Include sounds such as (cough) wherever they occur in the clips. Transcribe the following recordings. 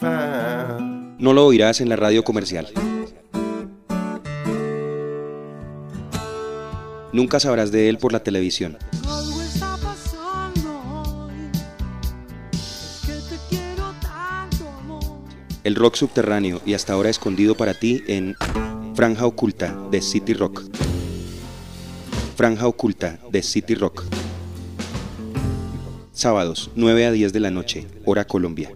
No lo oirás en la radio comercial. Nunca sabrás de él por la televisión. El rock subterráneo y hasta ahora escondido para ti en Franja Oculta de City Rock. Franja Oculta de City Rock. Sábados, 9 a 10 de la noche, hora Colombia.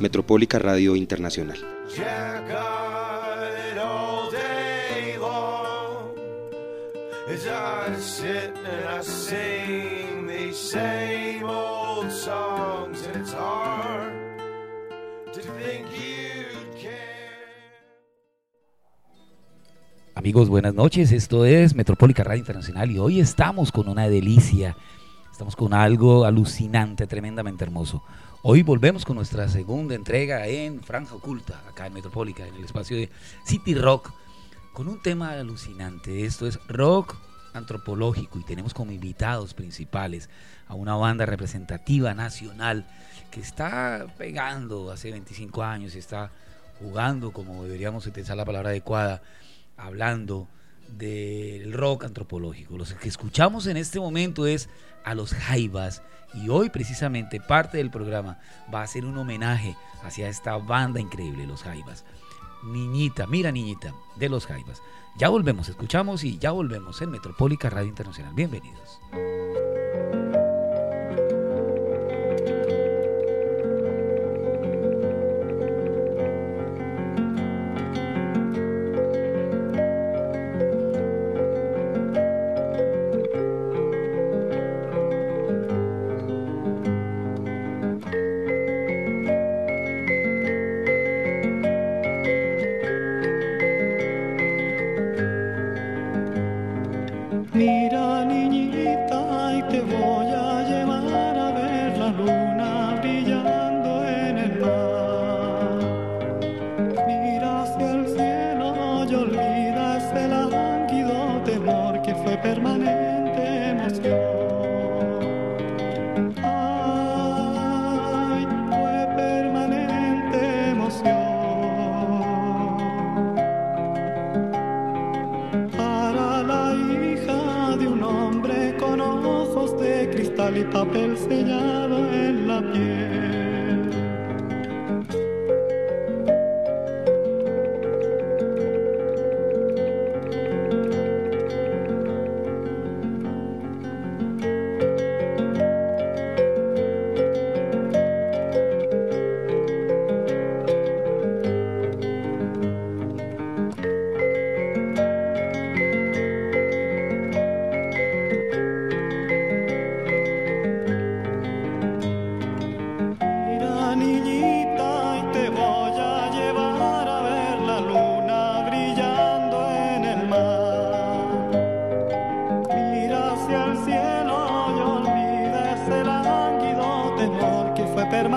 Metropólica Radio Internacional. Amigos, buenas noches. Esto es Metropólica Radio Internacional y hoy estamos con una delicia Estamos con algo alucinante, tremendamente hermoso. Hoy volvemos con nuestra segunda entrega en Franja Oculta, acá en Metropólica, en el espacio de City Rock, con un tema alucinante. Esto es rock antropológico y tenemos como invitados principales a una banda representativa nacional que está pegando hace 25 años está jugando, como deberíamos utilizar la palabra adecuada, hablando del rock antropológico. Lo que escuchamos en este momento es a los Jaivas y hoy precisamente parte del programa va a ser un homenaje hacia esta banda increíble, los Jaivas. Niñita, mira niñita, de los Jaivas. Ya volvemos, escuchamos y ya volvemos en Metropólica Radio Internacional. Bienvenidos.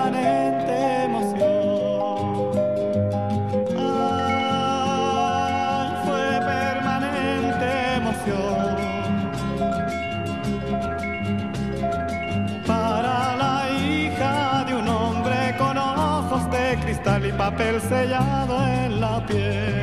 permanente emoción. Ay, fue permanente emoción. Para la hija de un hombre con ojos de cristal y papel sellado en la piel.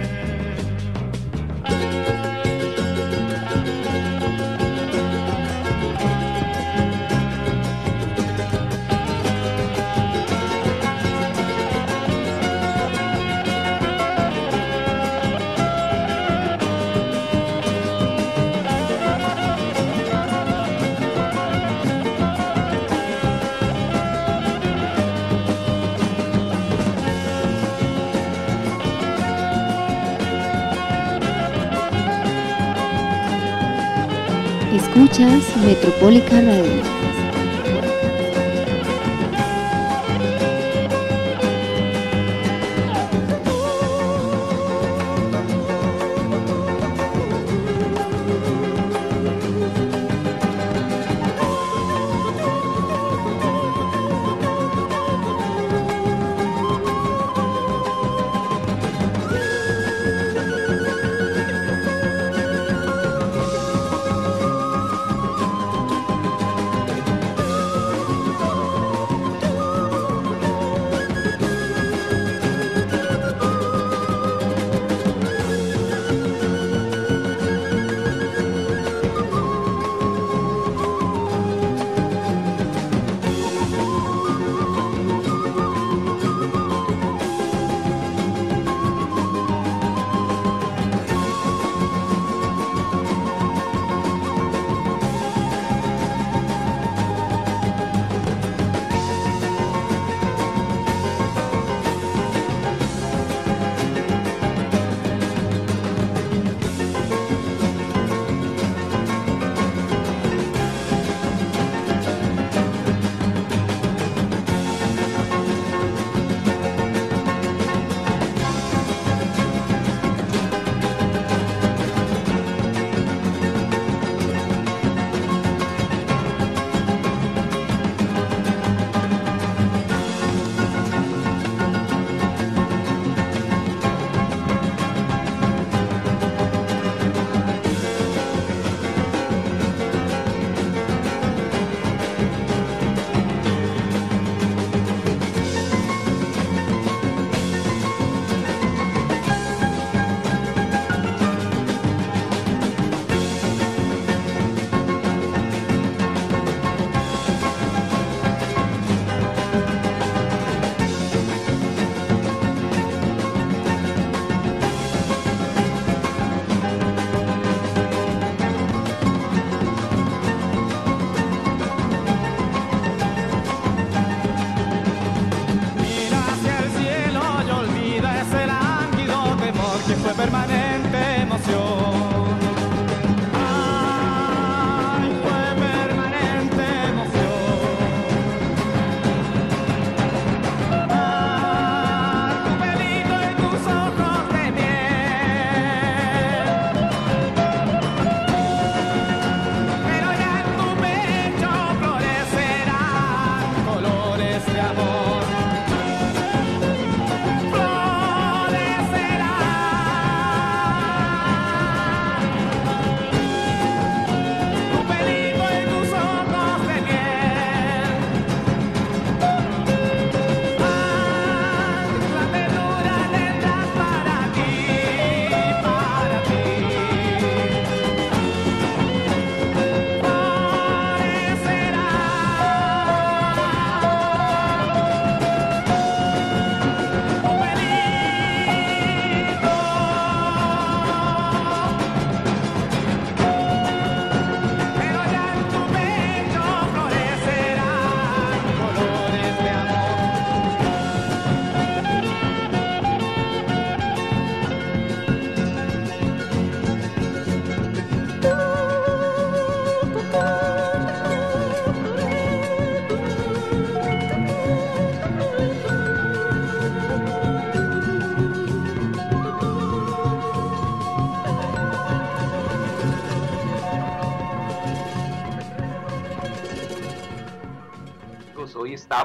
Escuchas Metropólica Radio.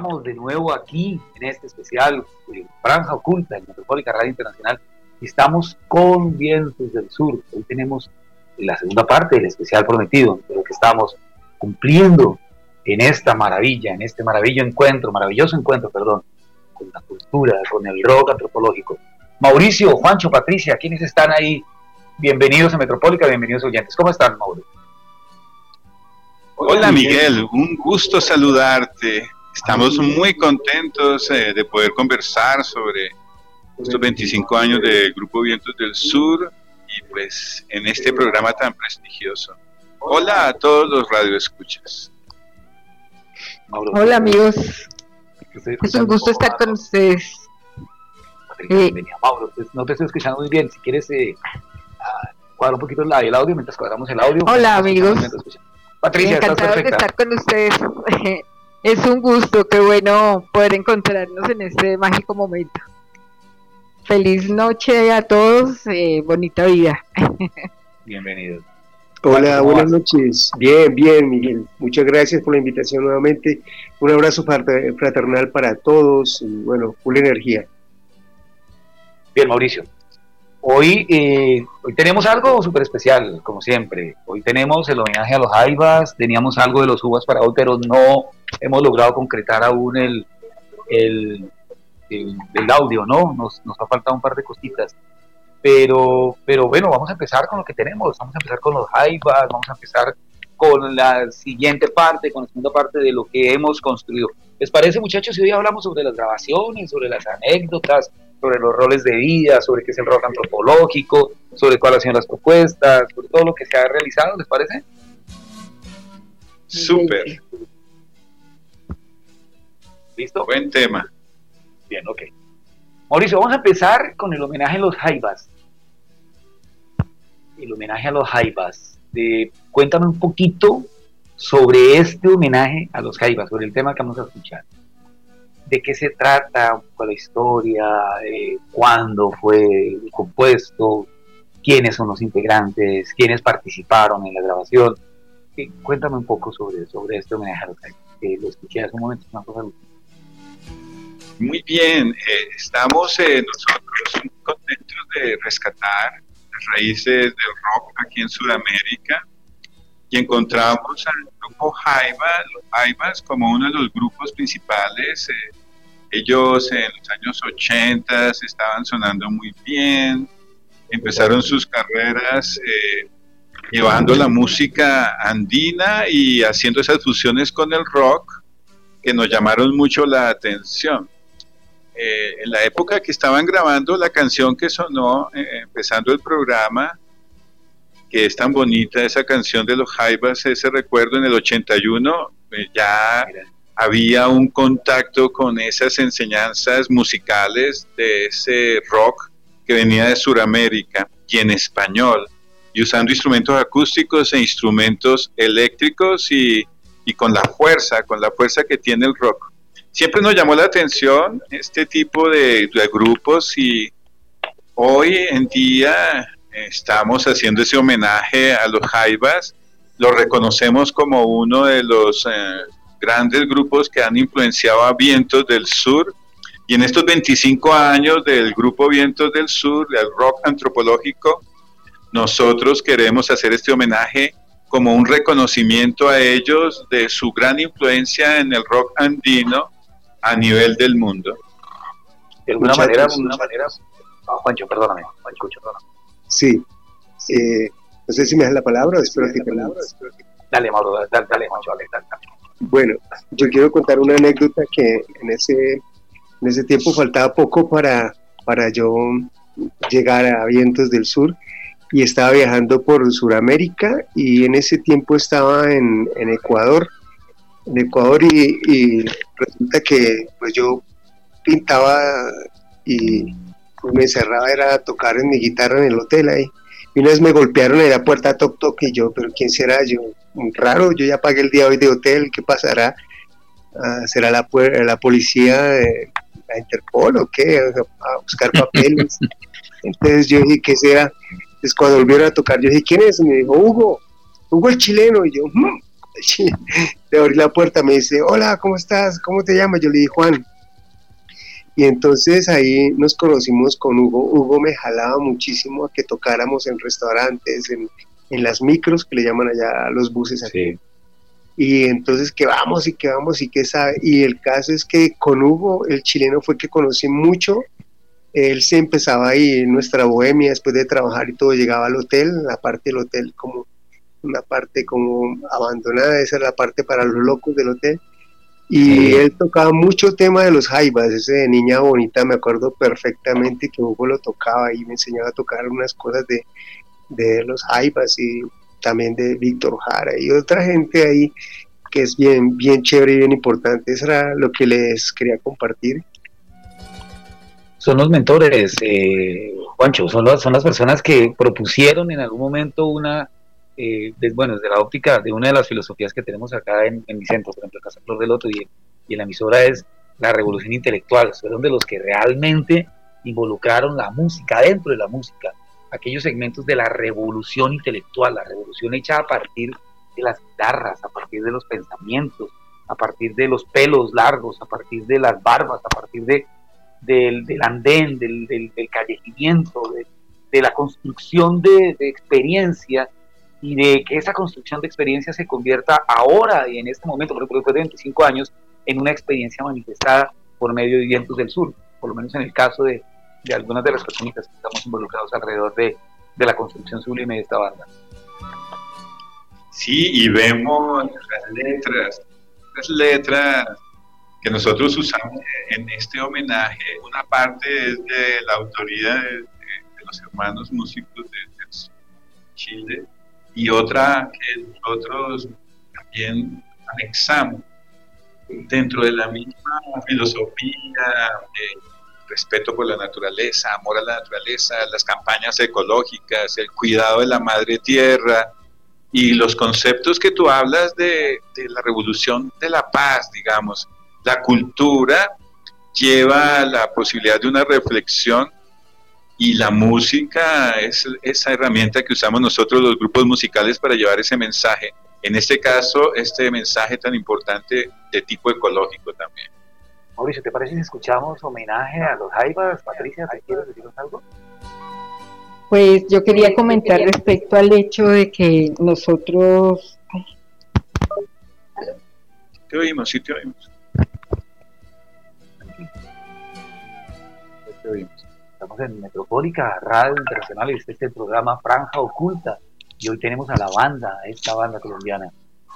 Estamos de nuevo aquí en este especial Franja Oculta en Metropólica Radio Internacional estamos con Vientos del Sur. Hoy tenemos la segunda parte del especial prometido, de lo que estamos cumpliendo en esta maravilla, en este maravilloso encuentro, maravilloso encuentro, perdón, con la cultura, con el rock antropológico. Mauricio, Juancho, Patricia, ¿quiénes están ahí? Bienvenidos a Metropólica, bienvenidos oyentes. ¿Cómo están, Mauricio? Hola Miguel, un gusto saludarte. Estamos muy contentos eh, de poder conversar sobre estos 25 años del Grupo Vientos del Sur y pues en este programa tan prestigioso. Hola a todos los radioescuchas. Hola amigos. Es un gusto estar con ustedes. Mauro, pues, no te estoy escuchando muy bien. Si quieres eh, cuadrar un poquito el audio mientras cuadramos el audio. Hola amigos. Patricia, encantado de estar con ustedes. (laughs) es un gusto, qué bueno poder encontrarnos en este mágico momento. Feliz noche a todos, eh, bonita vida. (laughs) Bienvenidos. Hola, buenas noches. Bien, bien, Miguel. Muchas gracias por la invitación nuevamente. Un abrazo fraternal para todos y bueno, full energía. Bien, Mauricio. Hoy, eh, hoy tenemos algo súper especial, como siempre. Hoy tenemos el homenaje a los Jaivas, teníamos algo de los uvas para hoy, pero no hemos logrado concretar aún el, el, el, audio, ¿no? Nos, nos ha faltado un par de cositas. Pero, pero bueno, vamos a empezar con lo que tenemos, vamos a empezar con los Jaivas, vamos a empezar con la siguiente parte, con la segunda parte de lo que hemos construido. ¿Les parece, muchachos, si hoy hablamos sobre las grabaciones, sobre las anécdotas, sobre los roles de vida, sobre qué es el rock antropológico, sobre cuáles han sido las propuestas, sobre todo lo que se ha realizado, ¿les parece? Súper. ¿Listo? Buen tema. Bien, ok. Mauricio, vamos a empezar con el homenaje a los Jaivas. El homenaje a los Jaivas. cuéntame un poquito sobre este homenaje a los Jaivas, sobre el tema que vamos a escuchar. ¿De qué se trata? ¿Cuál la historia? ¿Cuándo fue compuesto? ¿Quiénes son los integrantes? ¿Quiénes participaron en la grabación? cuéntame un poco sobre, sobre este homenaje a los Jaivas. lo escuché hace un momento, una cosa muy bien, eh, estamos eh, nosotros muy contentos de rescatar las raíces del rock aquí en Sudamérica y encontramos al grupo Jaiba, los Jaibas, como uno de los grupos principales. Eh, ellos en los años 80 estaban sonando muy bien, empezaron sus carreras llevando la música andina y haciendo esas fusiones con el rock que nos llamaron mucho la atención. Eh, en la época que estaban grabando la canción que sonó eh, empezando el programa, que es tan bonita esa canción de los Jaivas, ese recuerdo en el 81, eh, ya había un contacto con esas enseñanzas musicales de ese rock que venía de Sudamérica y en español, y usando instrumentos acústicos e instrumentos eléctricos y, y con la fuerza, con la fuerza que tiene el rock siempre nos llamó la atención este tipo de, grupos y hoy en día estamos haciendo ese homenaje a los Jaivas, lo reconocemos como uno de los eh, grandes grupos que han influenciado a Vientos del Sur. Y en estos 25 años del grupo Vientos del Sur, del rock antropológico, nosotros queremos hacer este homenaje como un reconocimiento a ellos de su gran influencia en el rock andino a nivel del mundo. De alguna manera, una manera, ah, Juancho, perdóname, Juancho, perdóname. Sí, eh, no sé si me das la palabra o espero que te Dale, Mauro, dale, dale Juancho, dale, dale, Bueno, yo quiero contar una anécdota que en ese, en ese tiempo faltaba poco para, para yo llegar a Vientos del Sur y estaba viajando por Sudamérica y en ese tiempo estaba en, en Ecuador en Ecuador y, resulta que pues yo pintaba y me encerraba era a tocar en mi guitarra en el hotel ahí. Y una vez me golpearon en la puerta toc toc y yo, pero ¿quién será? Yo, raro, yo ya pagué el día hoy de hotel, ¿qué pasará? Ah, ¿Será la, la policía, la Interpol o qué? A buscar (laughs) papeles. Entonces yo dije, ¿qué será? Entonces cuando volvieron a tocar, yo dije, ¿quién es? Y me dijo, Hugo, Hugo el chileno. Y yo, hmm" le abrí la puerta, me dice, hola, ¿cómo estás? ¿Cómo te llamas? Yo le dije, Juan. Y entonces ahí nos conocimos con Hugo. Hugo me jalaba muchísimo a que tocáramos en restaurantes, en, las micros, que le llaman allá los buses aquí. Y entonces que vamos y que vamos y que sabe. Y el caso es que con Hugo, el chileno fue que conocí mucho. Él se empezaba ahí en nuestra bohemia después de trabajar y todo, llegaba al hotel, la parte del hotel como una parte como abandonada, esa es la parte para los locos del hotel. Y él tocaba mucho tema de los jaibas, ese de Niña Bonita, me acuerdo perfectamente que Hugo lo tocaba y me enseñaba a tocar unas cosas de, de los jaibas y también de Víctor Jara y otra gente ahí que es bien, bien chévere y bien importante. Eso era lo que les quería compartir. Son los mentores, eh, Juancho, son, son las personas que propusieron en algún momento una, eh, bueno, desde la óptica de una de las filosofías que tenemos acá en, mi centro, por ejemplo, Casa Flor del Loto y, en la emisora es la revolución intelectual, fueron de los que realmente involucraron la música dentro de la música, aquellos segmentos de la revolución intelectual, la revolución hecha a partir de las guitarras, a partir de los pensamientos, a partir de los pelos largos, a partir de las barbas, a partir de, del, andén, del, del, callejimiento, de, la construcción de, de experiencia y de que esa construcción de experiencia se convierta ahora y en este momento, por ejemplo, después de 25 años, en una experiencia manifestada por medio de Vientos del Sur, por lo menos en el caso de, de algunas de las personas que estamos involucrados alrededor de, de la construcción sublime de esta banda. Sí, y vemos las letras, las letras que nosotros usamos en este homenaje. Una parte es de la autoría de, los hermanos músicos de, Chile y otra que nosotros también anexamos dentro de la misma filosofía respeto por la naturaleza, amor a la naturaleza, las campañas ecológicas, el cuidado de la madre tierra y los conceptos que tú hablas de, la revolución de la paz, digamos. La cultura lleva la posibilidad de una reflexión y la música es esa herramienta que usamos nosotros los grupos musicales para llevar ese mensaje. En este caso, este mensaje tan importante de tipo ecológico también. Mauricio, ¿te parece si escuchamos homenaje a los Jaivas? Patricia, ¿te quieres decir algo? Pues yo quería comentar respecto al hecho de que nosotros... Te oímos, sí te oímos. Te oímos. Estamos en Metropólica Radio Internacional y este es el programa Franja Oculta. Y hoy tenemos a la banda, a esta banda colombiana,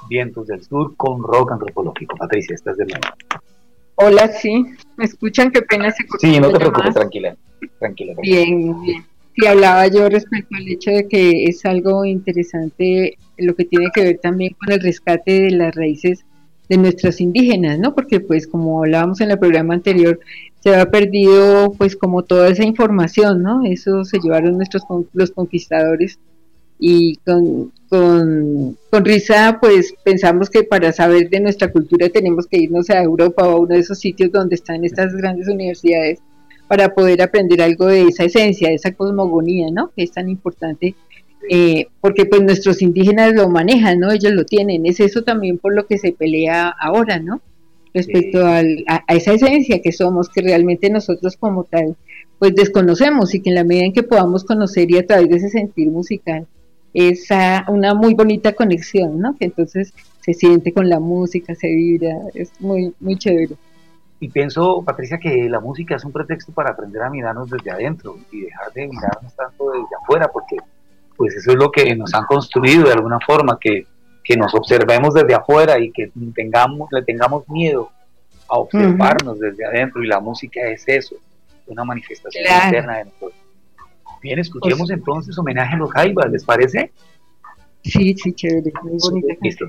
Vientos del Sur con rock antropológico. Patricia, estás de nuevo. Hola, sí. ¿Me escuchan? Qué pena se Sí, no te preocupes, tranquila. Tranquila. Bien, bien. Sí, hablaba yo respecto al hecho de que es algo interesante lo que tiene que ver también con el rescate de las raíces de nuestros indígenas, ¿no? Porque pues como hablábamos en el programa anterior, se ha perdido pues como toda esa información, ¿no? Eso se llevaron nuestros los conquistadores y con, con, risa pues pensamos que para saber de nuestra cultura tenemos que irnos a Europa o a uno de esos sitios donde están estas grandes universidades para poder aprender algo de esa esencia, de esa cosmogonía, ¿no? Que es tan importante eh, porque pues nuestros indígenas lo manejan, ¿no? Ellos lo tienen, es eso también por lo que se pelea ahora, ¿no? Respecto a, a, esa esencia que somos, que realmente nosotros como tal, pues desconocemos y que en la medida en que podamos conocer y a través de ese sentir musical, esa una muy bonita conexión, ¿no? Que entonces se siente con la música, se vibra, es muy, muy chévere. Y pienso, Patricia, que la música es un pretexto para aprender a mirarnos desde adentro y dejar de mirarnos tanto desde afuera, porque pues eso es lo que nos han construido de alguna forma, que, que nos observemos desde afuera y que tengamos, le tengamos miedo a observarnos desde adentro y la música es eso, una manifestación interna de nosotros. Bien, escuchemos entonces homenaje a los Jaivas, ¿les parece? Sí, sí, chévere, muy bonita. Listo.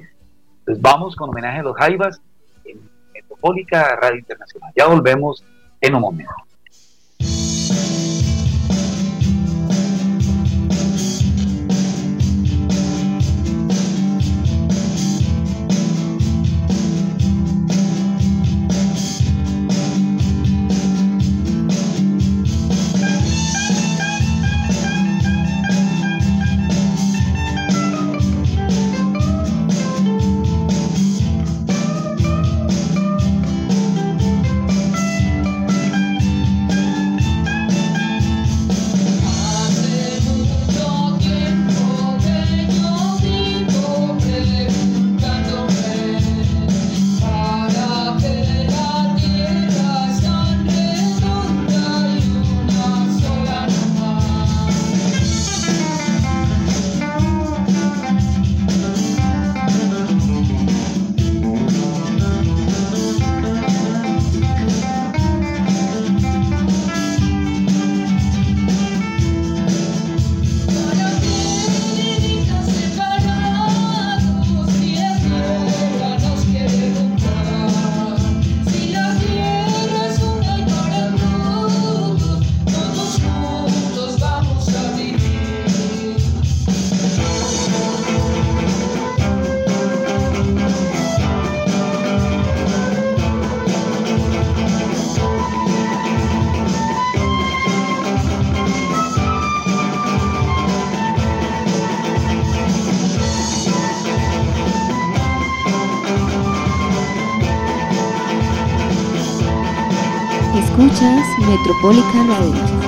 Pues vamos con homenaje a los Jaivas en Metropólica Radio Internacional. Ya volvemos en un momento. Escuchas Metropolitan Radio.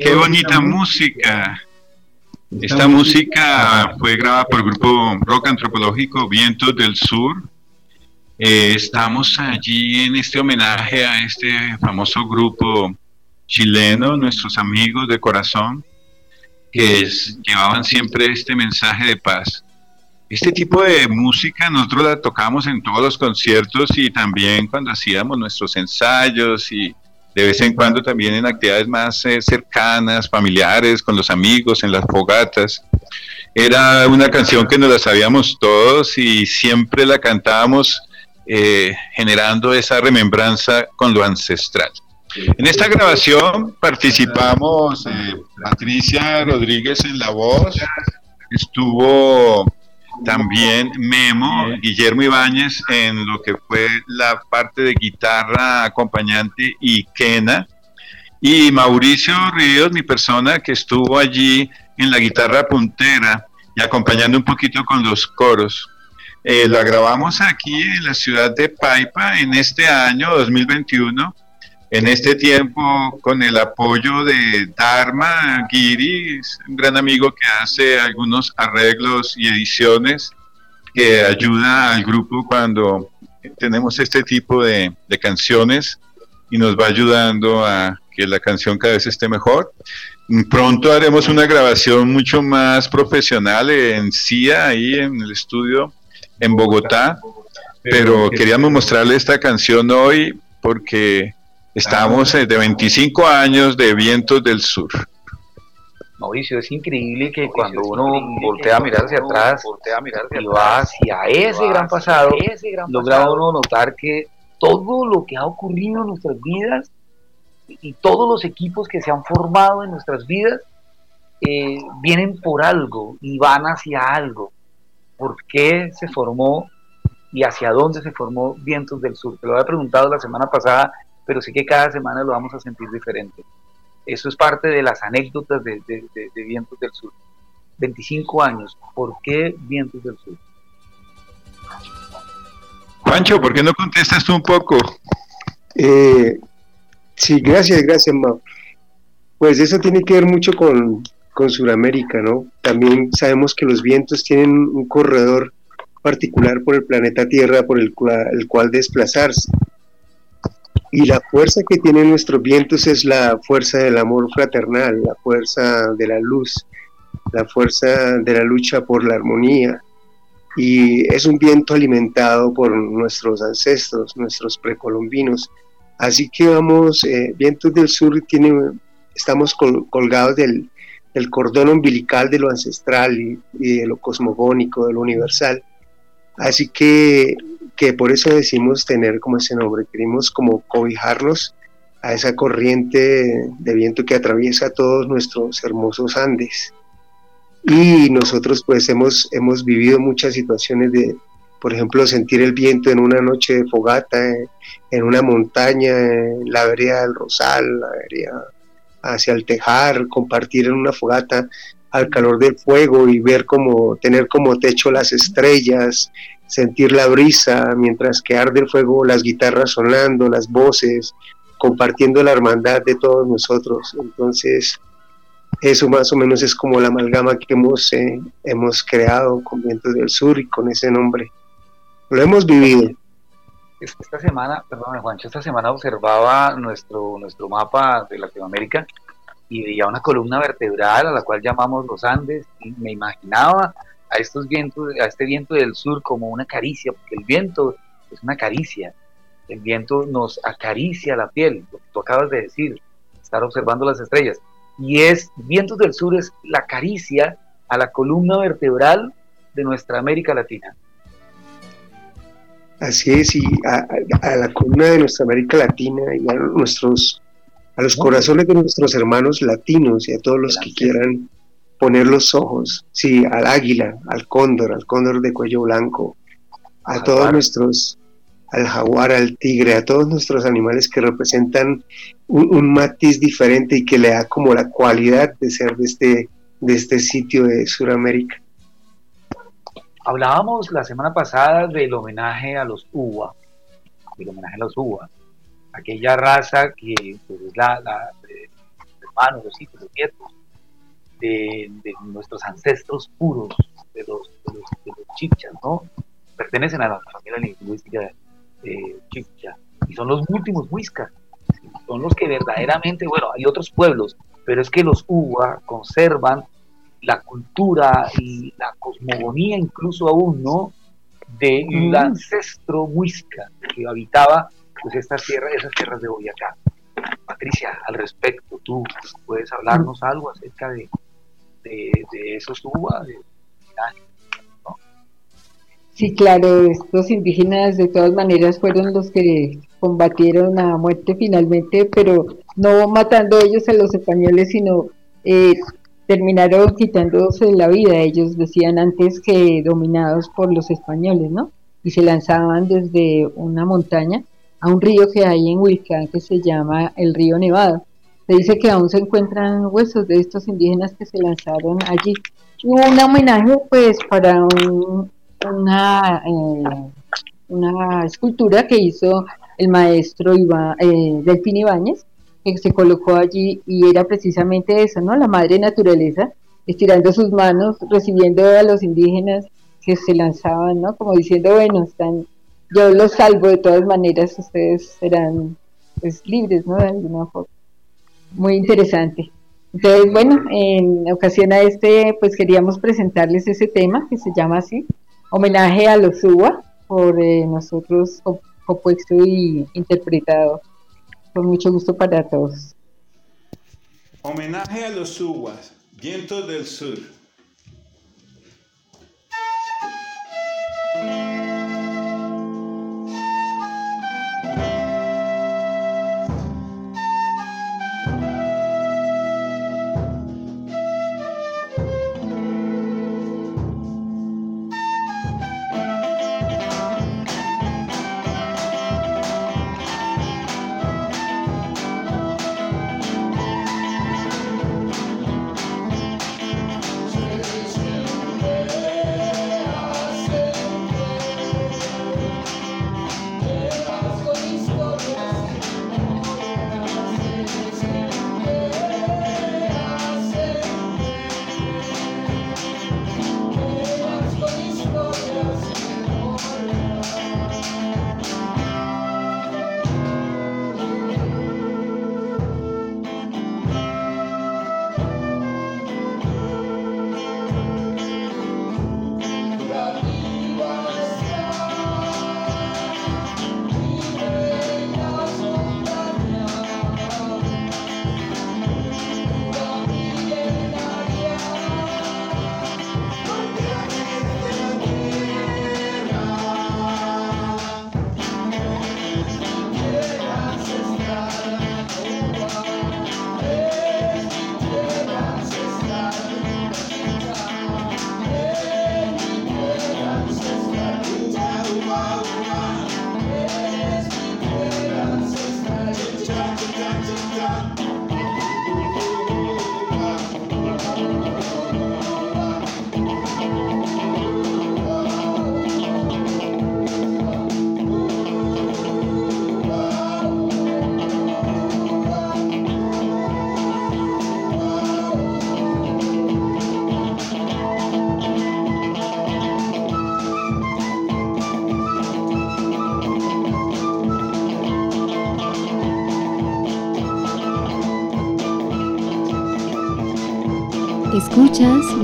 Qué bonita música. Esta música fue grabada por el grupo rock antropológico Vientos del Sur. Eh, estamos allí en este homenaje a este famoso grupo chileno, nuestros amigos de corazón, que llevaban siempre este mensaje de paz. Este tipo de música nosotros la tocamos en todos los conciertos y también cuando hacíamos nuestros ensayos y de vez en cuando también en actividades más eh, cercanas, familiares, con los amigos, en las fogatas. Era una canción que nos la sabíamos todos y siempre la cantábamos eh, generando esa remembranza con lo ancestral. En esta grabación participamos eh, Patricia Rodríguez en la voz, estuvo también Memo, Guillermo Ibáñez en lo que fue la parte de guitarra acompañante y Kena. Y Mauricio Ríos, mi persona que estuvo allí en la guitarra puntera y acompañando un poquito con los coros. Eh, la grabamos aquí en la ciudad de Paipa en este año 2021 en este tiempo con el apoyo de Dharma Giri, un gran amigo que hace algunos arreglos y ediciones que ayuda al grupo cuando tenemos este tipo de, canciones y nos va ayudando a que la canción cada vez esté mejor. Pronto haremos una grabación mucho más profesional en CIA, ahí en el estudio en Bogotá, pero queríamos mostrarle esta canción hoy porque Estamos de 25 años de Vientos del Sur. Mauricio, es increíble que cuando uno voltea a mirar hacia atrás y va hacia ese gran pasado, logra uno notar que todo lo que ha ocurrido en nuestras vidas y todos los equipos que se han formado en nuestras vidas eh, vienen por algo y van hacia algo. ¿Por qué se formó y hacia dónde se formó Vientos del Sur? Te lo había preguntado la semana pasada pero sí que cada semana lo vamos a sentir diferente. eso es parte de las anécdotas de, Vientos del Sur. 25 años, ¿por qué Vientos del Sur? Pancho, ¿por qué no contestas tú un poco? Eh, sí, gracias, gracias, Mau. Pues eso tiene que ver mucho con, con Sudamérica, ¿no? También sabemos que los vientos tienen un corredor particular por el planeta Tierra por el cual, desplazarse. Y la fuerza que tienen nuestros vientos es la fuerza del amor fraternal, la fuerza de la luz, la fuerza de la lucha por la armonía. Y es un viento alimentado por nuestros ancestros, nuestros precolombinos. Así que vamos, eh, Vientos del Sur tiene, estamos colgados del, cordón umbilical de lo ancestral y de lo cosmogónico, de lo universal. Así que, que por eso decimos tener como ese nombre, queremos como cobijarnos a esa corriente de viento que atraviesa todos nuestros hermosos Andes. Y nosotros pues hemos, hemos vivido muchas situaciones de, por ejemplo, sentir el viento en una noche de fogata, en una montaña, en la vereda del Rosal, la vereda hacia el Tejar, compartir en una fogata al calor del fuego y ver como tener como techo las estrellas, sentir la brisa mientras que arde el fuego, las guitarras sonando, las voces, compartiendo la hermandad de todos nosotros. Entonces, eso más o menos es como la amalgama que hemos, eh, hemos creado con Vientos del Sur y con ese nombre. Lo hemos vivido. Esta semana, perdón, Juancho, esta semana observaba nuestro, nuestro mapa de Latinoamérica y veía una columna vertebral a la cual llamamos los Andes y me imaginaba a estos vientos, a este viento del sur como una caricia, porque el viento es una caricia, el viento nos acaricia la piel, lo que tú acabas de decir, estar observando las estrellas, y es, vientos del sur es la caricia a la columna vertebral de nuestra América Latina. Así es, y a, a la columna de nuestra América Latina y a nuestros a los corazones de nuestros hermanos latinos y a todos los que quieran poner los ojos, sí, al águila, al cóndor, al cóndor de cuello blanco, a todos nuestros, al jaguar, al tigre, a todos nuestros animales que representan un, matiz diferente y que le da como la cualidad de ser de este, de este sitio de Sudamérica. Hablábamos la semana pasada del homenaje a los uva, del homenaje a los uva aquella raza que pues, es la, de los hermanos, los hijos, los nietos de, nuestros ancestros puros, de los, de los, chichas, ¿no? Pertenecen a la familia lingüística de chicha y son los últimos huiscas, son los que verdaderamente, bueno, hay otros pueblos, pero es que los uva conservan la cultura y la cosmogonía incluso aún, ¿no? Del ancestro muisca que habitaba pues estas tierras, esas tierras de Boyacá. Patricia, al respecto, tú puedes hablarnos algo acerca de, de, esos tubas, Sí, claro, estos indígenas de todas maneras fueron los que combatieron a muerte finalmente, pero no matando ellos a los españoles, sino eh, terminaron quitándose la vida. Ellos decían antes que dominados por los españoles, ¿no? Y se lanzaban desde una montaña a un río que hay en Huilcán que se llama el río Nevado. Se dice que aún se encuentran huesos de estos indígenas que se lanzaron allí. Hubo un homenaje pues para una, eh, una escultura que hizo el maestro Iván, eh, Delfín Ibáñez, que se colocó allí y era precisamente eso, ¿no? La madre naturaleza estirando sus manos, recibiendo a los indígenas que se lanzaban, ¿no? Como diciendo, bueno, están yo los salvo de todas maneras, ustedes serán pues, libres, ¿no? De alguna forma. Muy interesante. Entonces, bueno, en ocasión a este, pues queríamos presentarles ese tema que se llama así, homenaje a los UBA, por eh, nosotros compuesto y interpretado. Con mucho gusto para todos. Homenaje a los UBAs, vientos del sur.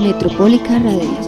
Metropólica Radio.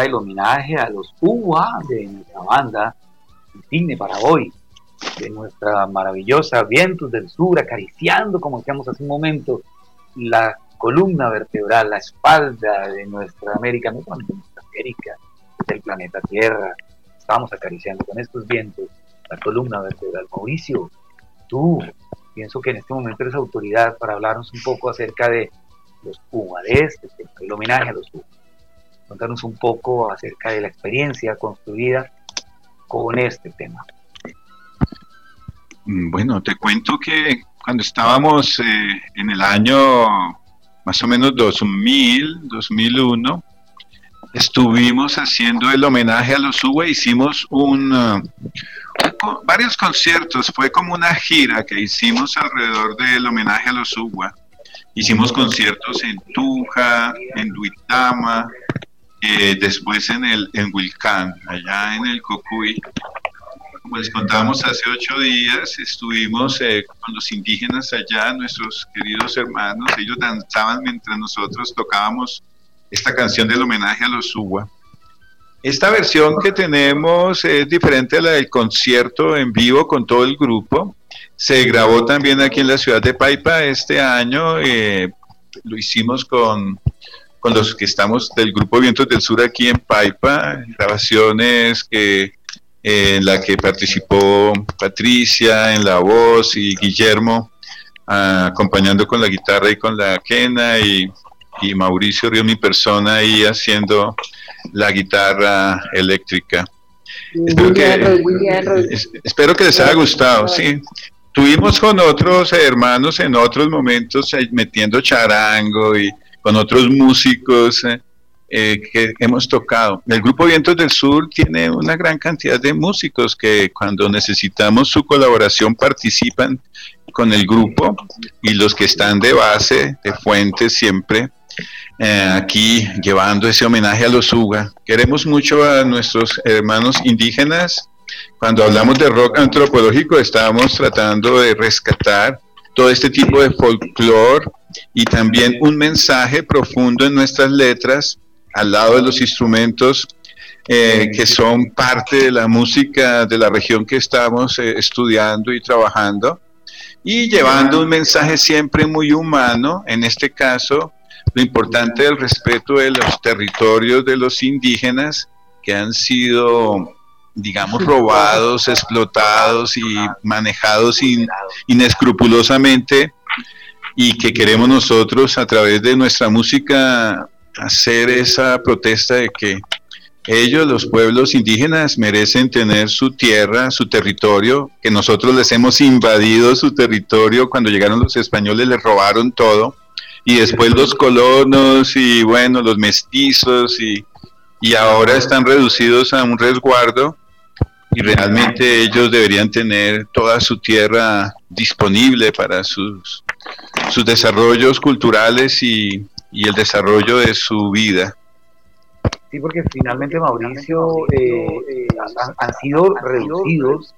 El homenaje a los UA de nuestra banda cine para hoy, de nuestra maravillosa Vientos del Sur, acariciando, como decíamos hace un momento, la columna vertebral, la espalda de nuestra América, no solamente nuestra América, del planeta Tierra. Estamos acariciando con estos vientos la columna vertebral. Mauricio, tú, pienso que en este momento eres autoridad para hablarnos un poco acerca de los de este, el homenaje a los UA contarnos un poco acerca de la experiencia construida con este tema. Mm, bueno, te cuento que cuando estábamos eh, en el año más o menos 2000, 2001, estuvimos haciendo el homenaje a los UBA, hicimos un, uh, varios conciertos, fue como una gira que hicimos alrededor del homenaje a los UBA. Hicimos conciertos en Tuja, en Duitama, eh, después en el en Wilcán, allá en el Cocuy, como les contábamos hace ocho días, estuvimos eh, con los indígenas allá, nuestros queridos hermanos, ellos danzaban mientras nosotros tocábamos esta canción del homenaje a los Uwa. Esta versión que tenemos es diferente a la del concierto en vivo con todo el grupo. Se grabó también aquí en la ciudad de Paipa este año. Eh, lo hicimos con con los que estamos del Grupo Vientos del Sur aquí en Paipa, grabaciones que, en la que participó Patricia en la voz y Guillermo acompañando con la guitarra y con la quena y, Mauricio Río, mi persona, ahí haciendo la guitarra eléctrica. Espero que, espero que les haya gustado, sí. tuvimos con otros hermanos en otros momentos eh, metiendo charango y con otros músicos eh, eh, que hemos tocado. El Grupo Vientos del Sur tiene una gran cantidad de músicos que cuando necesitamos su colaboración participan con el grupo y los que están de base, de fuentes siempre, aquí llevando ese homenaje a los UGA. Queremos mucho a nuestros hermanos indígenas cuando hablamos de rock antropológico, estábamos tratando de rescatar todo este tipo de folclore y también un mensaje profundo en nuestras letras al lado de los instrumentos eh, que son parte de la música de la región que estamos eh, estudiando y trabajando y llevando un mensaje siempre muy humano, en este caso lo importante del respeto de los territorios de los indígenas que han sido digamos, robados, explotados y manejados inescrupulosamente y que queremos nosotros a través de nuestra música hacer esa protesta de que ellos, los pueblos indígenas, merecen tener su tierra, su territorio, que nosotros les hemos invadido su territorio. Cuando llegaron los españoles, les robaron todo, y después los colonos y bueno, los mestizos y, y ahora están reducidos a un resguardo. Y realmente ellos deberían tener toda su tierra disponible para sus, sus desarrollos culturales y, el desarrollo de su vida. Sí, porque finalmente Mauricio eh, eh, han, sido reducidos,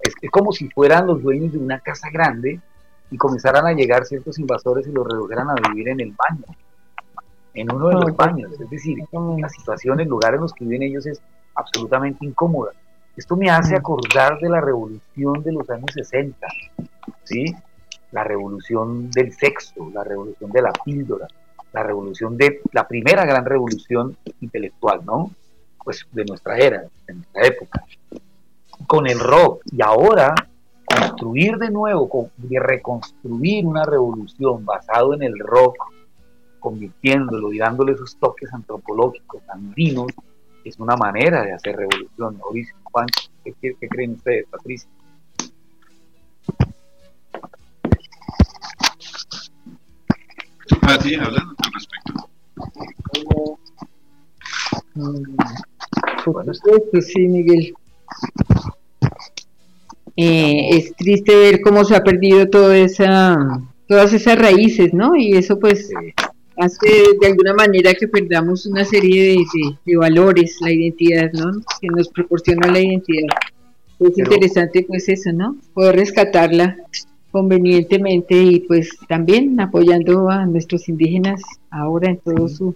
es, es, como si fueran los dueños de una casa grande y comenzaran a llegar ciertos invasores y los redujeran a vivir en el baño, en uno de los baños. Es decir, la situación, el lugar en los que viven ellos es absolutamente incómoda. Esto me hace acordar de la revolución de los años 60, ¿sí? La revolución del sexo, la revolución de la píldora, la revolución de la primera gran revolución intelectual, ¿no? Pues de nuestra era, de nuestra época. Con el rock y ahora construir de nuevo, reconstruir una revolución basado en el rock, convirtiéndolo y dándole esos toques antropológicos, andinos, es una manera de hacer revolución. Mauricio, Juan, ¿qué, creen ustedes, Patricia? Sí, hablando al respecto. pues sí, Miguel. Eh, es triste ver cómo se ha perdido toda esa, todas esas raíces, ¿no? Y eso pues hace de alguna manera que perdamos una serie de, valores, la identidad, ¿no? Que nos proporciona la identidad. Es interesante pues eso, ¿no? Poder rescatarla convenientemente y pues también apoyando a nuestros indígenas ahora en todo su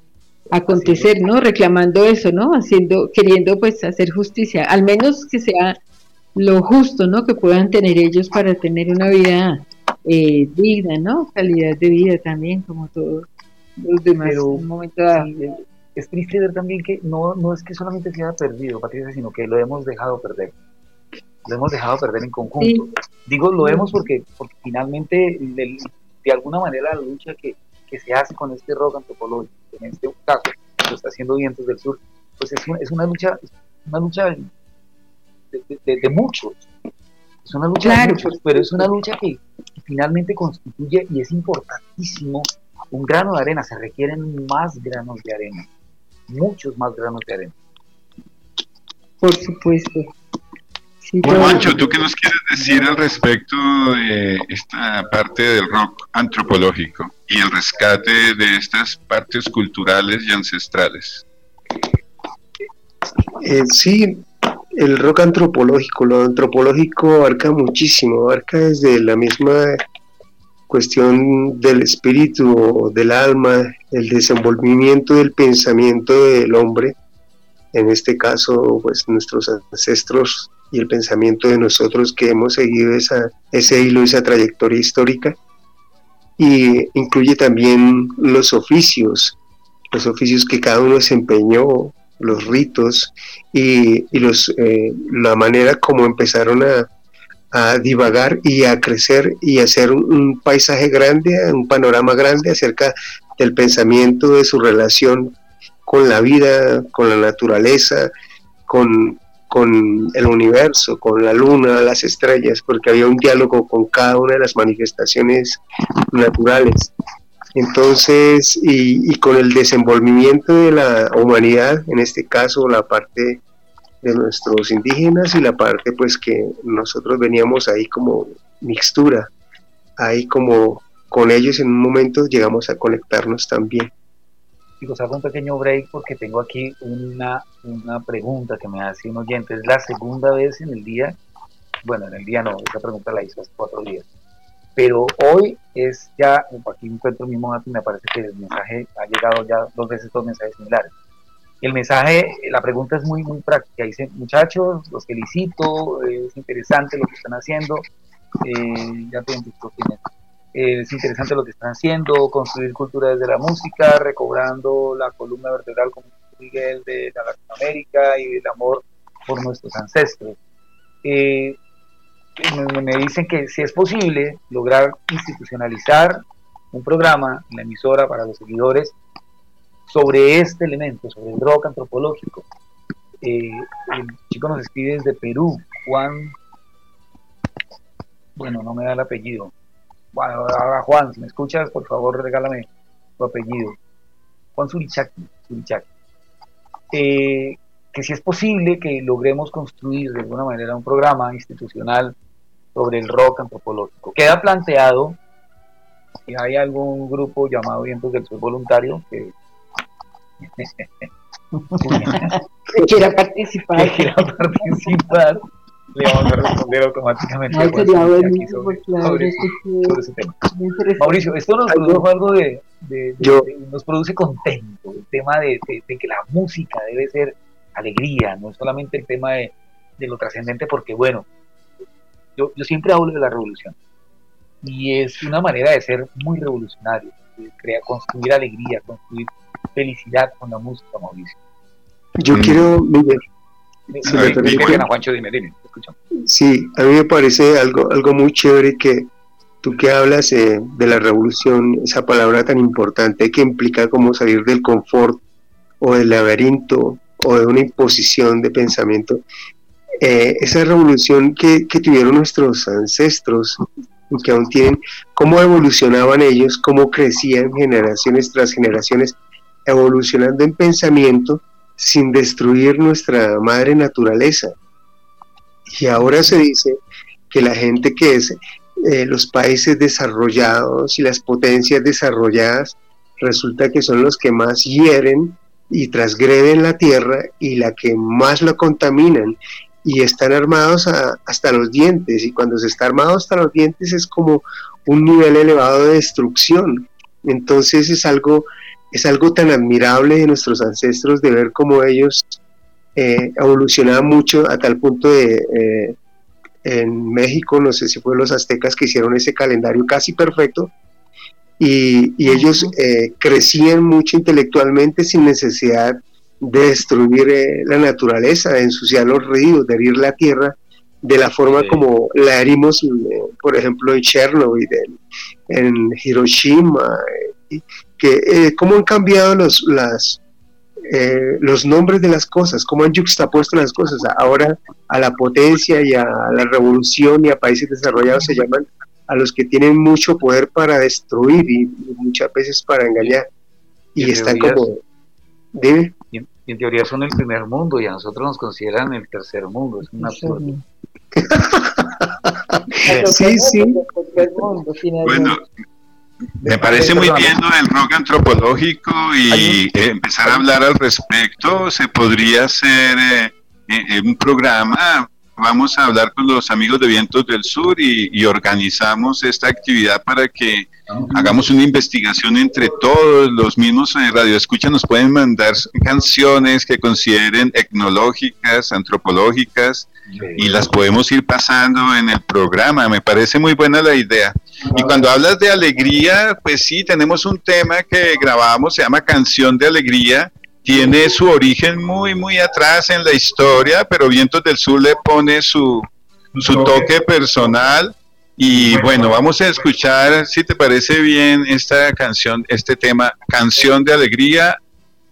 acontecer, ¿no? Reclamando eso, ¿no? Haciendo, queriendo pues hacer justicia, al menos que sea lo justo, ¿no? Que puedan tener ellos para tener una vida eh, digna, ¿no? Calidad de vida también, como todos pero un momento es triste ver también que no, no es que solamente se haya perdido, Patricia, sino que lo hemos dejado perder. Lo hemos dejado perder en conjunto. Digo lo hemos porque, porque finalmente, de, alguna manera, la lucha que, que, se hace con este rock antropológico, en este caso, lo está haciendo Vientos del Sur, pues es, una, es una lucha, una lucha de, muchos. Es una lucha de muchos, pero es una lucha que finalmente constituye y es importantísimo un grano de arena, se requieren más granos de arena, muchos más granos de arena. Por supuesto. Bueno, ¿tú qué nos quieres decir al respecto de esta parte del rock antropológico y el rescate de estas partes culturales y ancestrales? Eh, sí, el rock antropológico, lo antropológico abarca muchísimo, abarca desde la misma cuestión del espíritu, del alma, el desenvolvimiento del pensamiento del hombre, en este caso, pues nuestros ancestros y el pensamiento de nosotros que hemos seguido esa, ese hilo, esa trayectoria histórica, y incluye también los oficios, los oficios que cada uno desempeñó, los ritos y, los, eh, la manera como empezaron a, a divagar y a crecer y hacer un, paisaje grande, un panorama grande acerca del pensamiento, de su relación con la vida, con la naturaleza, con, con el universo, con la luna, las estrellas, porque había un diálogo con cada una de las manifestaciones naturales. Entonces, y, con el desenvolvimiento de la humanidad, en este caso la parte de nuestros indígenas y la parte pues que nosotros veníamos ahí como mixtura, ahí como con ellos en un momento llegamos a conectarnos también. Hago un pequeño break porque tengo aquí una, una pregunta que me hace un oyente. Es la segunda vez en el día, bueno, en el día no, esa pregunta la hice hace cuatro días. Pero hoy es ya, aquí encuentro mi mismo y me parece que el mensaje ha llegado ya dos veces dos mensajes similares. El mensaje, la pregunta es muy, muy práctica. Dice, muchachos, los felicito, es interesante lo que están haciendo. Eh, ya te identifico quién eh, es interesante lo que están haciendo, construir cultura desde la música, recobrando la columna vertebral como Miguel de la Latinoamérica y el amor por nuestros ancestros. Eh, me, dicen que si es posible lograr institucionalizar un programa en la emisora para los seguidores sobre este elemento, sobre el rock antropológico. Eh, el chico nos escribe desde Perú, Juan, bueno, no me da el apellido, bueno, ahora Juan, si me escuchas, por favor, regálame tu apellido. Juan Surichaki. Eh, que si es posible que logremos construir de alguna manera un programa institucional sobre el rock antropológico. Queda planteado que hay algún grupo llamado Vientos del Sur Voluntario que, (laughs) (laughs) que quiera participar. Que quiera participar le vamos a responder automáticamente. Mauricio, esto nos produjo algo de, nos produce contento, el tema de, que la música debe ser alegría, no es solamente el tema de, lo trascendente, porque bueno, yo, yo siempre hablo de la revolución y es una manera de ser muy revolucionario, de crear, construir alegría, construir felicidad con la música, Mauricio. Yo quiero, Miguel, Sí, a mí me parece algo, algo muy chévere que tú que hablas eh, de la revolución, esa palabra tan importante que implica como salir del confort o del laberinto o de una imposición de pensamiento, eh, esa revolución que, que, tuvieron nuestros ancestros, que aún tienen, cómo evolucionaban ellos, cómo crecían generaciones tras generaciones, evolucionando en pensamiento, sin destruir nuestra madre naturaleza. Y ahora se dice que la gente que es eh, los países desarrollados y las potencias desarrolladas, resulta que son los que más hieren y transgreden la tierra y la que más lo contaminan y están armados hasta los dientes y cuando se está armado hasta los dientes es como un nivel elevado de destrucción. Entonces es algo es algo tan admirable de nuestros ancestros de ver cómo ellos eh, evolucionaban mucho a tal punto de eh, en México, no sé si fue los aztecas que hicieron ese calendario casi perfecto, y, ellos eh, crecían mucho intelectualmente sin necesidad de destruir la naturaleza, de ensuciar los ríos, de herir la tierra, de la forma como la herimos, por ejemplo, en Chernobyl, en, Hiroshima, que eh, cómo han cambiado los, las, eh, los nombres de las cosas, cómo han juxtapuesto las cosas. Ahora a la potencia y a la revolución y a países desarrollados se llaman a los que tienen mucho poder para destruir y muchas veces para engañar. Y, están como... Dime. Y en teoría son el primer mundo y a nosotros nos consideran el tercer mundo. Es un absurdo. (laughs) sí, sí. Bueno, me parece muy bien lo del rock antropológico y empezar a hablar al respecto. Se podría hacer eh, eh, un programa. Vamos a hablar con los amigos de Vientos del Sur y, organizamos esta actividad para que hagamos una investigación entre todos. Los mismos eh, radioescuchas nos pueden mandar canciones que consideren etnológicas, antropológicas y las podemos ir pasando en el programa. Me parece muy buena la idea. Y cuando hablas de alegría, pues sí, tenemos un tema que grabamos, se llama Canción de Alegría. Tiene su origen muy, muy atrás en la historia, pero Vientos del Sur le pone su, su toque personal. Y bueno, vamos a escuchar, si te parece bien, esta canción, este tema, Canción de Alegría,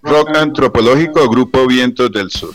rock antropológico, Grupo Vientos del Sur.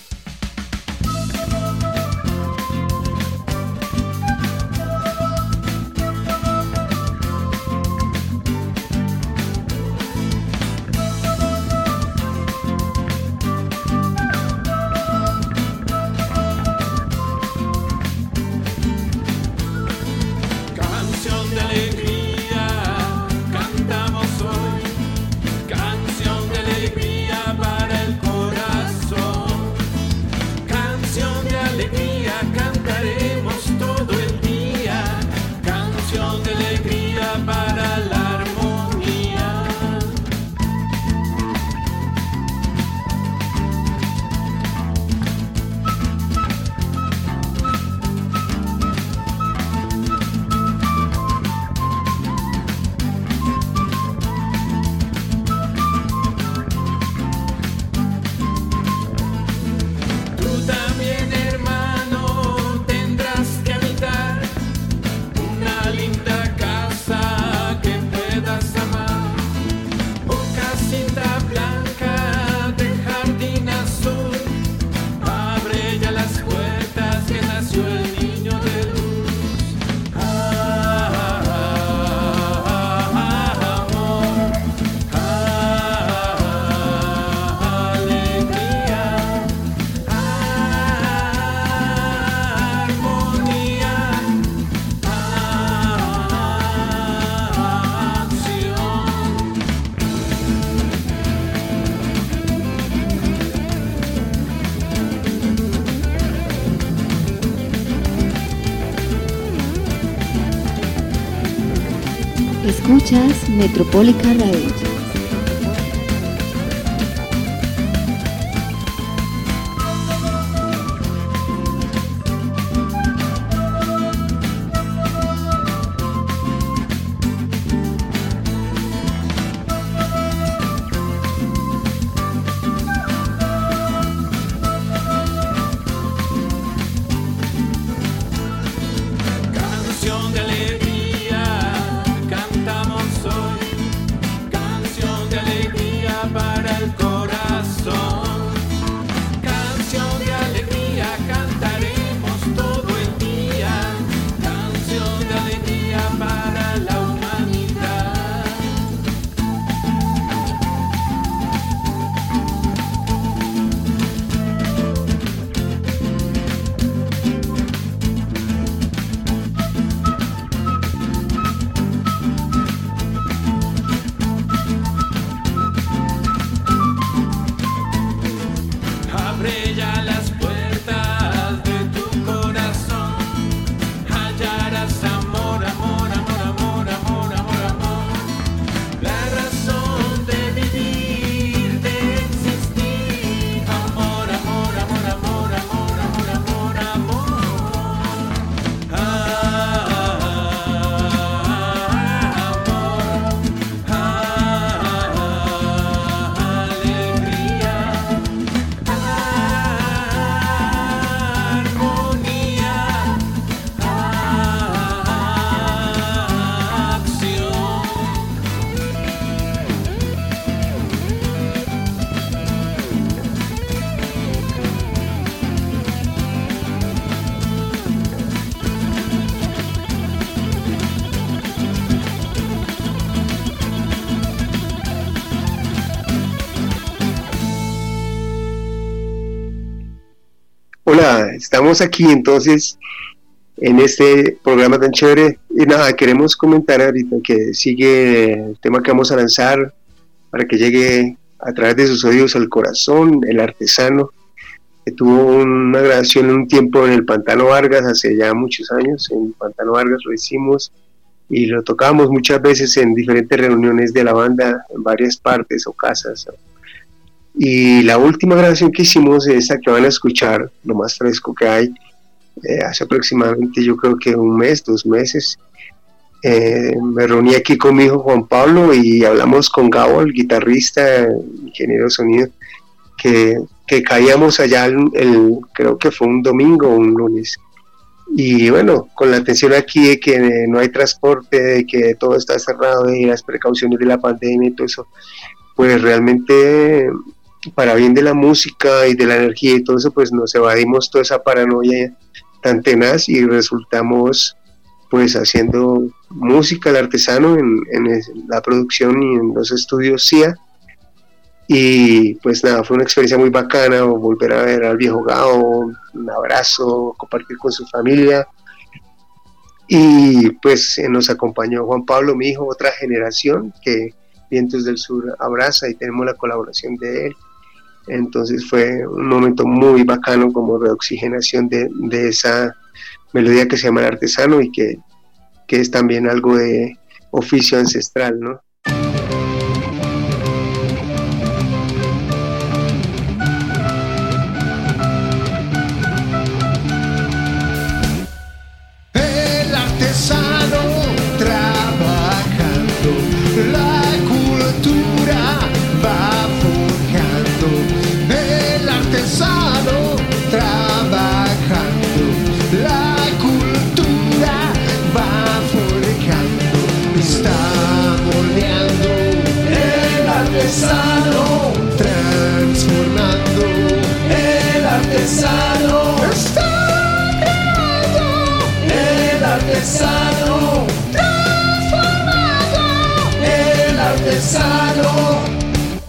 Escuchas Metropólica Radio. Estamos aquí entonces en este programa tan chévere. Y nada, queremos comentar ahorita que sigue el tema que vamos a lanzar para que llegue a través de sus oídos al corazón, el artesano, que tuvo una grabación en un tiempo en el Pantano Vargas, hace ya muchos años, en Pantano Vargas lo hicimos y lo tocamos muchas veces en diferentes reuniones de la banda, en varias partes o casas y la última grabación que hicimos es que van a escuchar, lo más fresco que hay, eh, hace aproximadamente yo creo que un mes, dos meses. Eh, me reuní aquí con mi hijo Juan Pablo y hablamos con Gabo, el guitarrista, ingeniero de sonido, que, que caíamos allá, el, creo que fue un domingo o un lunes. Y bueno, con la atención aquí de que no hay transporte, de que todo está cerrado y las precauciones de la pandemia y todo eso, pues realmente para bien de la música y de la energía y todo eso, pues nos evadimos toda esa paranoia tan tenaz y resultamos pues haciendo música al artesano en, la producción y en los estudios CIA. Y pues nada, fue una experiencia muy bacana volver a ver al viejo Gao, un abrazo, compartir con su familia. Y pues nos acompañó Juan Pablo, mi hijo, otra generación que Vientos del Sur abraza y tenemos la colaboración de él. Entonces fue un momento muy bacano como reoxigenación de, de esa melodía que se llama el artesano y que, que es también algo de oficio ancestral, ¿no?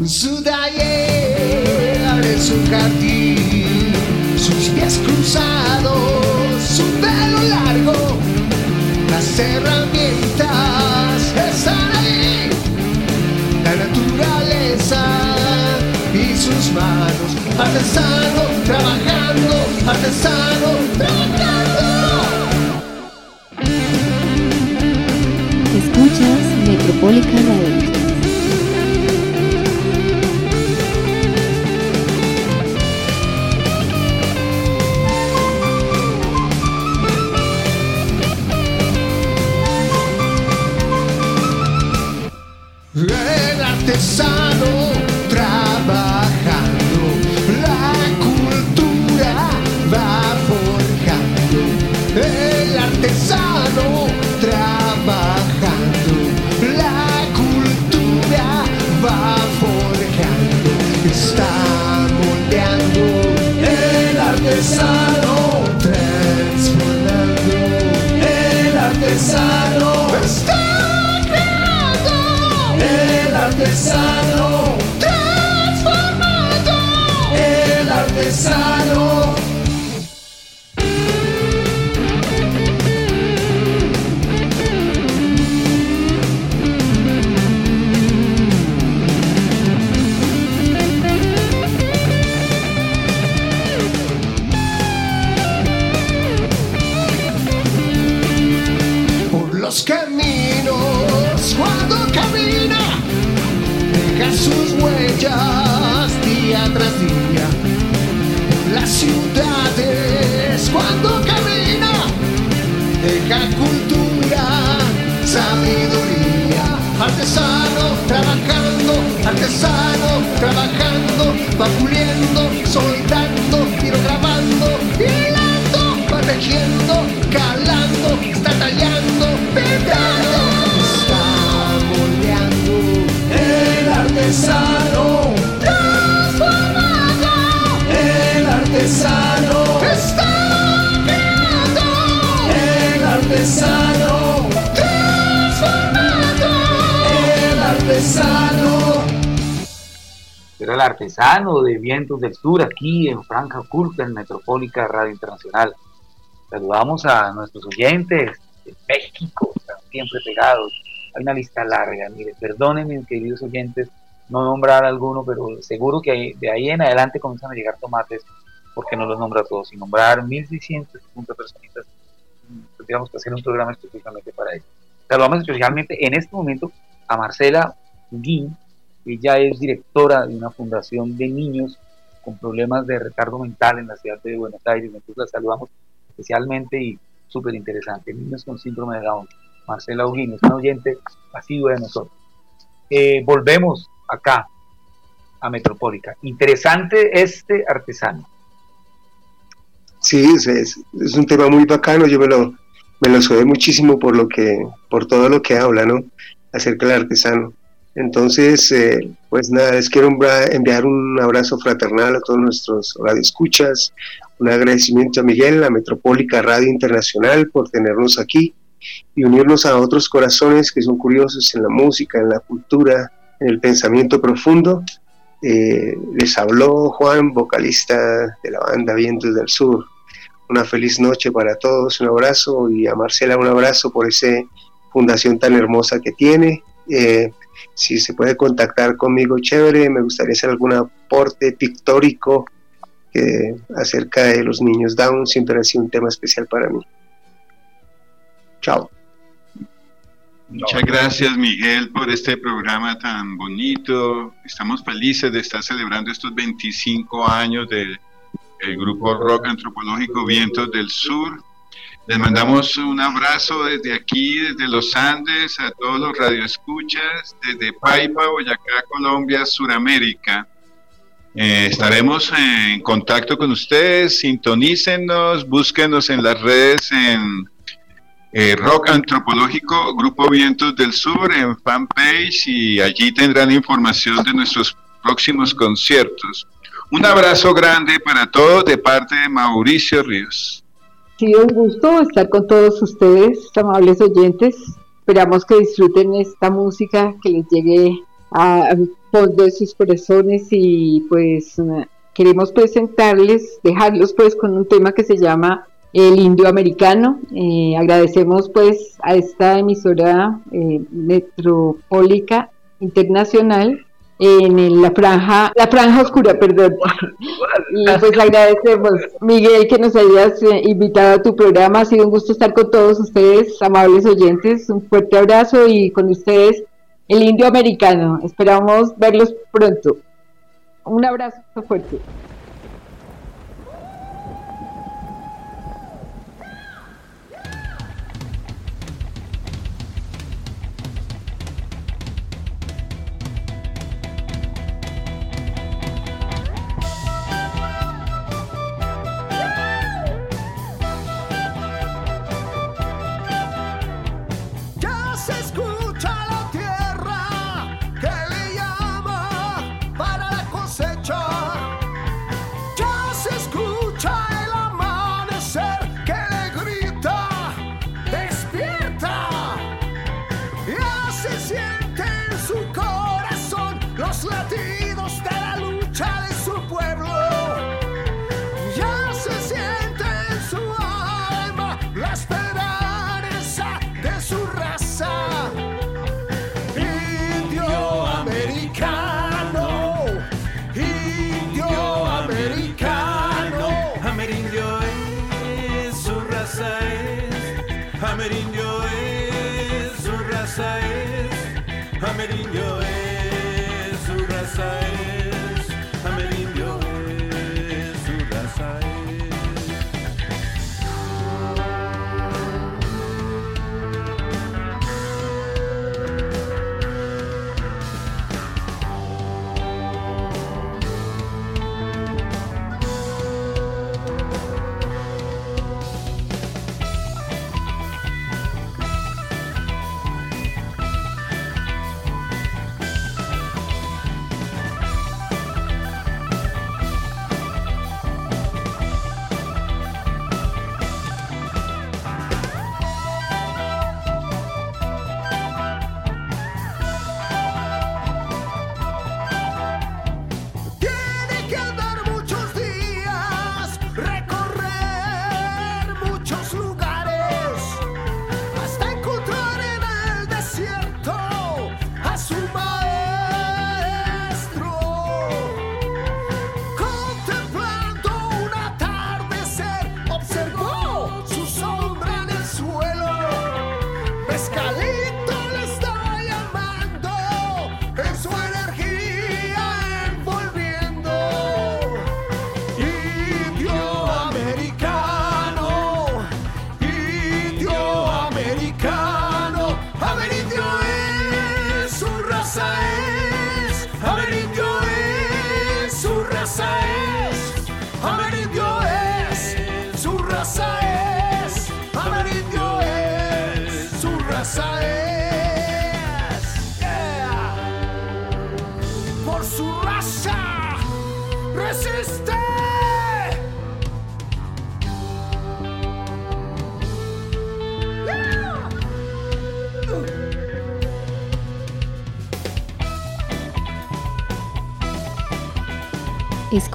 Su taller abre su jardín, sus pies cruzados, su pelo largo, las herramientas están ahí, la naturaleza y sus manos, artesano trabajando, artesano trabajando. Escuchas Metropólica Radio. Ciudades cuando camina, deja cultura, sabiduría. El artesano de Vientos del Sur aquí en Franja Oculta, en Metropólica Radio Internacional. Saludamos a nuestros oyentes de México, están siempre pegados. Hay una lista larga, mire, perdónenme, queridos oyentes, no nombrar alguno, pero seguro que de ahí en adelante comienzan a llegar tomates, porque no los nombra todos. Y nombrar 1.650 personitas, tendríamos que hacer un programa específicamente para ello. Saludamos especialmente en este momento a Marcela Guín, ella es directora de una fundación de niños con problemas de retardo mental en la ciudad de Buenos Aires. Entonces la saludamos especialmente y súper interesante. Niños con síndrome de Down. Marcela Uguín es un oyente pasivo de nosotros. Eh, volvemos acá a Metropólica. Interesante este artesano. Sí, es, un tema muy bacano, yo me lo, me lo muchísimo por lo que, por todo lo que habla, ¿no? Acerca del artesano. Entonces, eh, pues nada, les quiero enviar un abrazo fraternal a todos nuestros radioescuchas, un agradecimiento a Miguel, a Metropólica Radio Internacional por tenernos aquí y unirnos a otros corazones que son curiosos en la música, en la cultura, en el pensamiento profundo. Eh, les habló Juan, vocalista de la banda Vientos del Sur. Una feliz noche para todos, un abrazo y a Marcela un abrazo por esa fundación tan hermosa que tiene. Eh, si se puede contactar conmigo, chévere, me gustaría hacer algún aporte pictórico que acerca de los niños Down, siempre ha sido un tema especial para mí. Chao. Muchas gracias Miguel por este programa tan bonito. Estamos felices de estar celebrando estos 25 años del el grupo rock antropológico Vientos del Sur. Les mandamos un abrazo desde aquí, desde los Andes, a todos los radioescuchas, desde Paipa, Boyacá, Colombia, Suramérica. Eh, estaremos en contacto con ustedes, sintonícenos, búsquenos en las redes en eh, Rock Antropológico Grupo Vientos del Sur en fanpage y allí tendrán información de nuestros próximos conciertos. Un abrazo grande para todos de parte de Mauricio Ríos. Sido un gusto estar con todos ustedes, amables oyentes. Esperamos que disfruten esta música, que les llegue a- fondo de sus corazones y pues queremos presentarles, dejarlos pues con un tema que se llama El Indio Americano. Eh, agradecemos pues a esta emisora eh, metropólica internacional en la franja, la franja oscura, perdón. (laughs) Y pues agradecemos, Miguel, que nos hayas eh, invitado a tu programa. Ha sido un gusto estar con todos ustedes, amables oyentes. Un fuerte abrazo y con ustedes el indio americano. Esperamos verlos pronto. Un abrazo fuerte.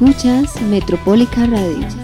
Escuchas Metropólica Radio.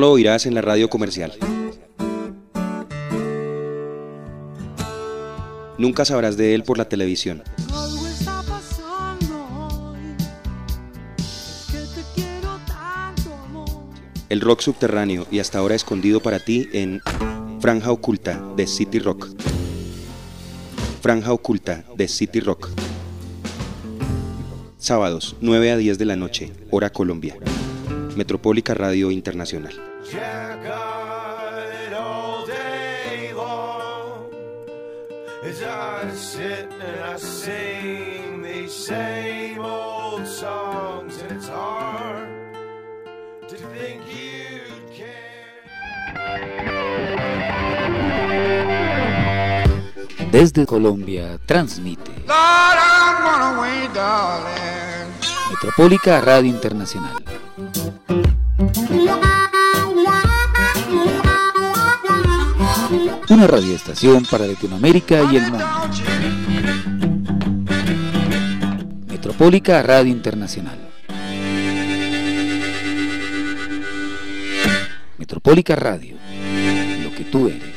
Lo oirás en la radio comercial. Nunca sabrás de él por la televisión. El rock subterráneo y hasta ahora escondido para ti en Franja Oculta de City Rock. Franja Oculta de City Rock. Sábados, 9 a 10 de la noche, hora Colombia. Metropólica Radio Internacional. Desde Colombia transmite Metropólica Radio Internacional. Una radioestación para Latinoamérica y el mundo. Metropólica Radio Internacional. Metropólica Radio. Lo que tú eres.